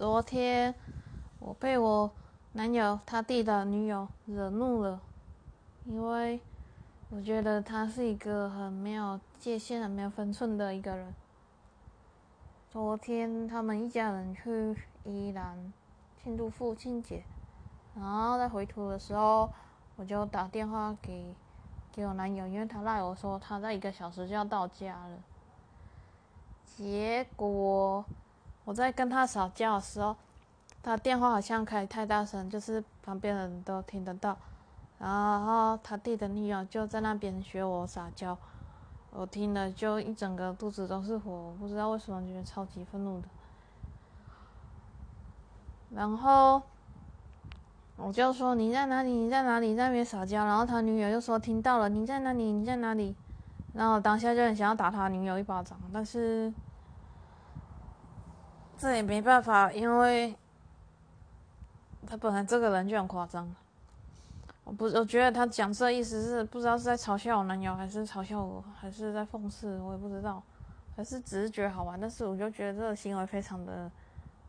昨天我被我男友他弟的女友惹怒了，因为我觉得他是一个很没有界限、很没有分寸的一个人。昨天他们一家人去宜兰庆祝父亲节，然后在回途的时候，我就打电话给给我男友，因为他赖我说他在一个小时就要到家了。结果我在跟他吵架的时候，他电话好像开太大声，就是旁边人都听得到。然后他弟的女友就在那边学我撒娇，我听了就一整个肚子都是火，我不知道为什么觉得超级愤怒的。然后我就说你在哪里？你在哪里？在那边撒娇。然后他女友就说听到了，你在哪里？你在哪里？然后当下就很想要打他女友一巴掌，但是这也没办法，因为他本来这个人就很夸张。我不，我觉得他讲这意思是不知道是在嘲笑我男友，还是嘲笑我，还是在讽刺，我也不知道，还是只是觉得好玩。但是我就觉得这个行为非常的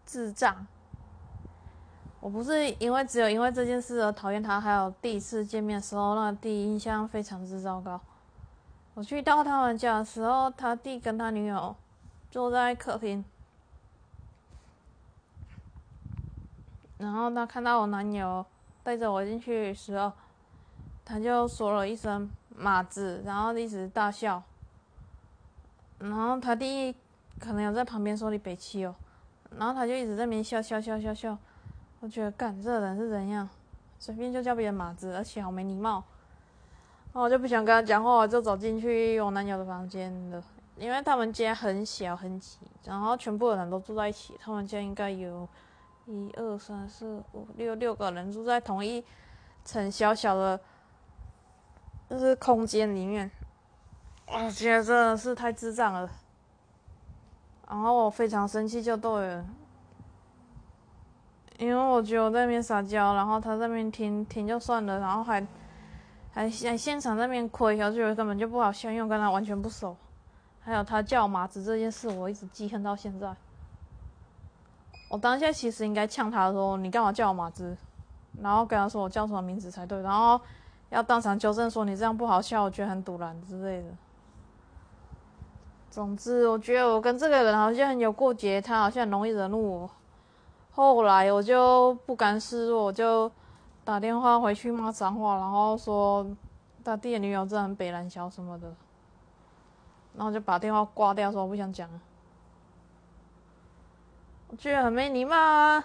智障。我不是因为只有因为这件事而讨厌他，还有第一次见面的时候，那第一印象非常之糟糕。我去到他们家的时候，他弟跟他女友坐在客厅，然后他看到我男友带着我进去的时候，他就说了一声“马子”，然后一直大笑。然后他弟可能有在旁边说你北七哦，然后他就一直在那边笑笑笑笑笑。我觉得干这人是怎样，随便就叫别人马子，而且好没礼貌。然后我就不想跟他讲话，我就走进去我男友的房间了。因为他们家很小很挤，然后全部的人都住在一起。他们家应该有一二三四五六六个人住在同一层小小的，就是空间里面。我觉得真的是太智障了。然后我非常生气，就对了，因为我觉得我在那边撒娇，然后他在那边听听就算了，然后还。还在现场那边亏，我觉得根本就不好笑，因为我跟他完全不熟。还有他叫我麻子这件事，我一直记恨到现在。我当下其实应该呛他说：“你干嘛叫我马子？”然后跟他说我叫什么名字才对，然后要当场纠正说你这样不好笑，我觉得很堵然之类的。总之，我觉得我跟这个人好像很有过节，他好像很容易惹怒我。后来我就不甘示弱，我就。打电话回去骂脏话，然后说他弟的女友真的很北蓝小什么的，然后就把电话挂掉，说我不想讲了。我觉得很没礼貌啊，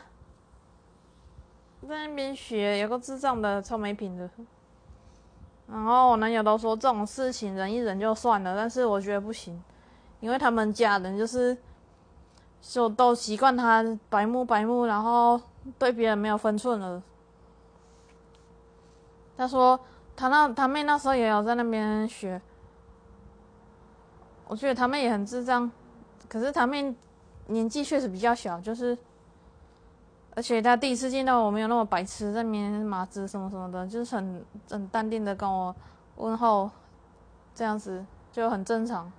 在那边学有个智障的超没品的。然后我男友都说这种事情忍一忍就算了，但是我觉得不行，因为他们家人就是就都习惯他白目白目，然后对别人没有分寸了。他说他那他妹那时候也有在那边学，我觉得他妹也很智障，可是他妹年纪确实比较小，就是，而且他第一次见到我没有那么白痴，在那边麻子什么什么的，就是很很淡定的跟我问候，这样子就很正常，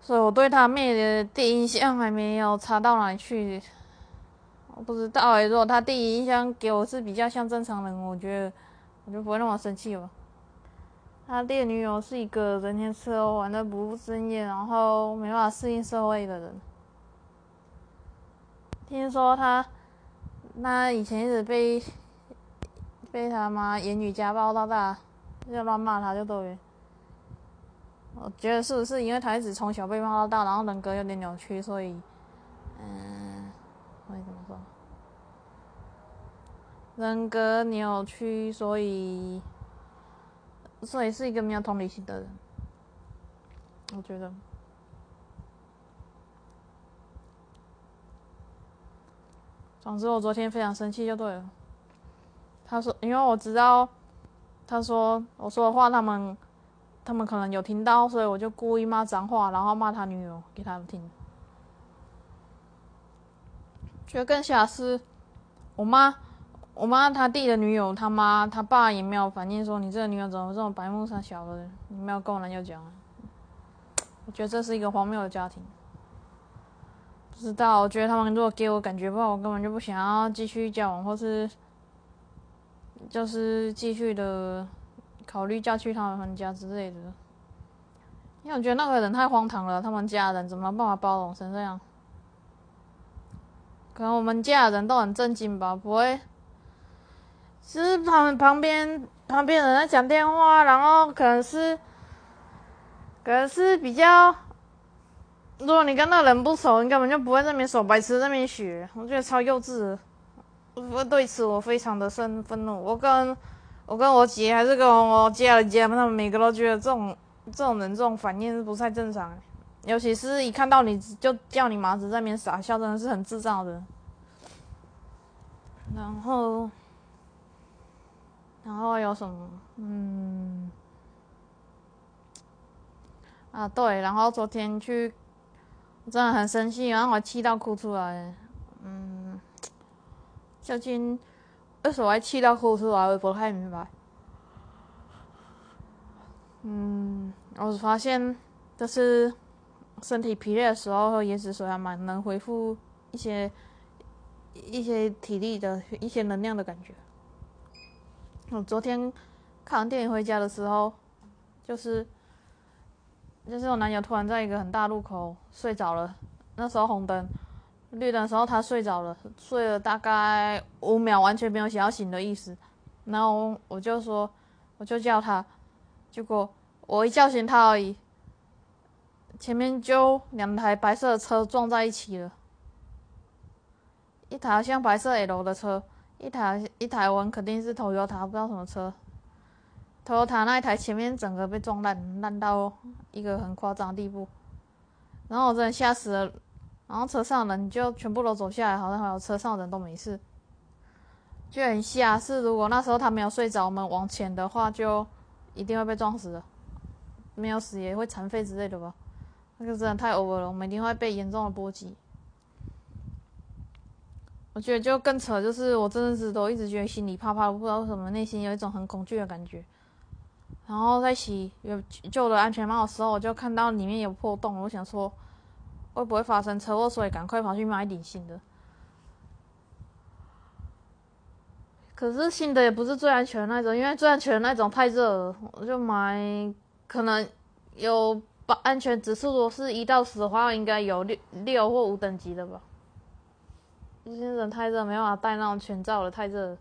所以我对他妹的第一印象还没有差到哪里去。我不知道哎，如果他第一印象给我是比较像正常人，我觉得我就不会那么生气了。他弟女友是一个整天吃喝玩的不务正业，然后没办法适应社会的人。听说他，他以前一直被被他妈言语家暴到大，就乱骂他就对。我觉得是不是因为他一直从小被骂到大，然后人格有点扭曲，所以，嗯，会怎么说？人格扭曲，所以所以是一个没有同理心的人。我觉得，总之我昨天非常生气就对了。他说，因为我知道，他说我说的话，他们他们可能有听到，所以我就故意骂脏话，然后骂他女友给他们听。觉得更吓是，我妈。我妈他弟的女友，他妈他爸也没有反应说你这个女友怎么这么白目傻小的，你没有跟我男友讲啊？我觉得这是一个荒谬的家庭。不知道，我觉得他们如果给我感觉不好，我根本就不想要继续交往，或是就是继续的考虑嫁去他们家之类的。因为我觉得那个人太荒唐了，他们家人怎么办法包容成这样？可能我们家人都很震惊吧，不会。是旁旁边旁边人在讲电话，然后可能是可能是比较。如果你跟那人不熟，你根本就不会在那边手白痴在那边学，我觉得超幼稚。我对此我非常的生愤怒。我跟我跟我姐还是跟我家人家，他们每个都觉得这种这种人这种反应是不太正常。尤其是一看到你就叫你麻子在那边傻笑，真的是很智障的。然后，然后有什么？嗯，啊对，然后昨天去。真的很生气，然后我气到哭出来。嗯，究竟为什么会气到哭出来？我不太明白。嗯，我发现就是身体疲累的时候，喝椰子水还蛮能恢复一些一些体力的一些能量的感觉。我昨天看完电影回家的时候，就是。就是我男友突然在一个很大路口睡着了，那时候红灯，绿灯的时候他睡着了，睡了大概五秒，完全没有想要醒的意思。然后我就说，我就叫他，结果我一叫醒他而已，前面就两台白色的车撞在一起了，一台像白色 L 的车，一台一台我肯定是头油塔，不知道什么车。头塔那一台前面整个被撞烂，烂到一个很夸张的地步，然后我真的吓死了。然后车上人就全部都走下来，好像还有车上人都没事，就很吓。是如果那时候他没有睡着，我们往前的话，就一定会被撞死的，没有死也会残废之类的吧。那个真的太 over 了，我们一定会被严重的波及。我觉得就更扯，就是我真的是都一直觉得心里怕怕，不知道为什么内心有一种很恐惧的感觉。然后在洗有旧的安全帽的时候，我就看到里面有破洞，我想说会不会发生车祸，所以赶快跑去买一顶新的。可是新的也不是最安全的那种，因为最安全的那种太热了，我就买可能有把安全指数，如果是一到十的话，应该有六六或五等级的吧。现在太热，没办法戴那种全罩的，太热。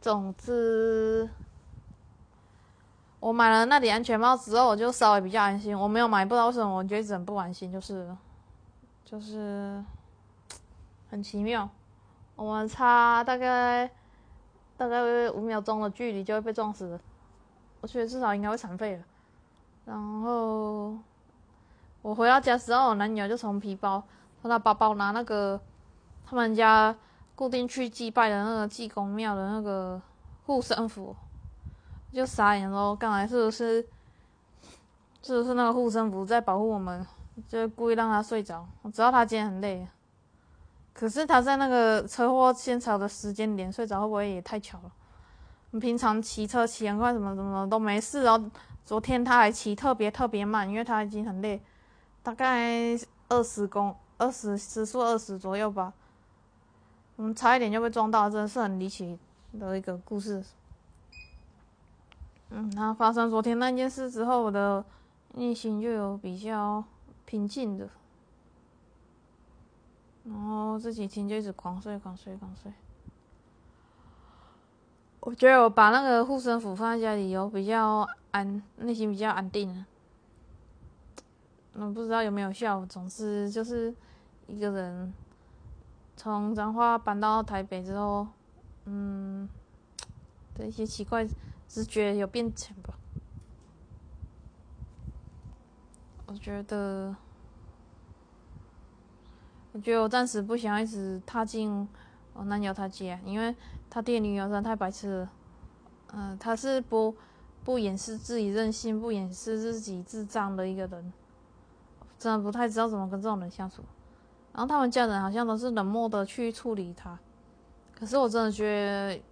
总之。我买了那顶安全帽之后，我就稍微比较安心。我没有买，不知道为什么，我觉得一直很不安心，就是，就是很奇妙。我们差大概大概五秒钟的距离就会被撞死，我觉得至少应该会残废了。然后我回到家之后，我男友就从皮包、从他包包拿那个他们家固定去祭拜的那个济公庙的那个护身符。就傻眼喽！刚才是不是是不是那个护身符在保护我们？就故意让他睡着。我知道他今天很累，可是他在那个车祸现场的时间点睡着，会不会也太巧了？你平常骑车骑很快，什么什么都没事哦。昨天他还骑特别特别慢，因为他已经很累，大概二十公二十时速二十左右吧。我们差一点就被撞到，真的是很离奇的一个故事。嗯，然后发生昨天那件事之后，我的内心就有比较平静的，然后这几天就一直狂睡、狂睡、狂睡。我觉得我把那个护身符放在家里，有比较安，内心比较安定。嗯，不知道有没有效。总之就是一个人从彰化搬到台北之后，嗯，的一些奇怪。直觉有变强吧？我觉得，我觉得我暂时不想一直踏进我男友他家，因为他爹女友真的太白痴了。嗯，他是不不掩饰自己任性、不掩饰自己智障的一个人，真的不太知道怎么跟这种人相处。然后他们家人好像都是冷漠的去处理他，可是我真的觉得。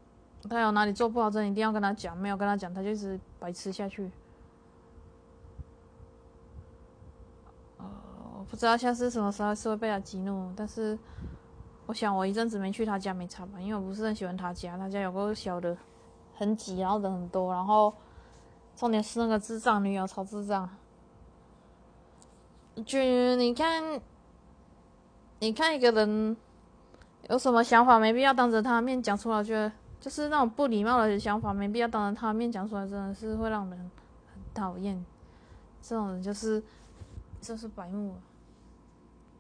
他有哪里做不好，真的一定要跟他讲。没有跟他讲，他就一直白痴下去。呃，不不知道下次什么时候是会被他激怒，但是我想我一阵子没去他家没差吧，因为我不是很喜欢他家，他家有个小的，很挤，然后人很多，然后重点是那个智障女友超智障。就你看，你看一个人有什么想法，没必要当着他面讲出来，觉得就是那种不礼貌的想法，没必要当着他面讲出来，真的是会让人很讨厌。这种人就是就是白目。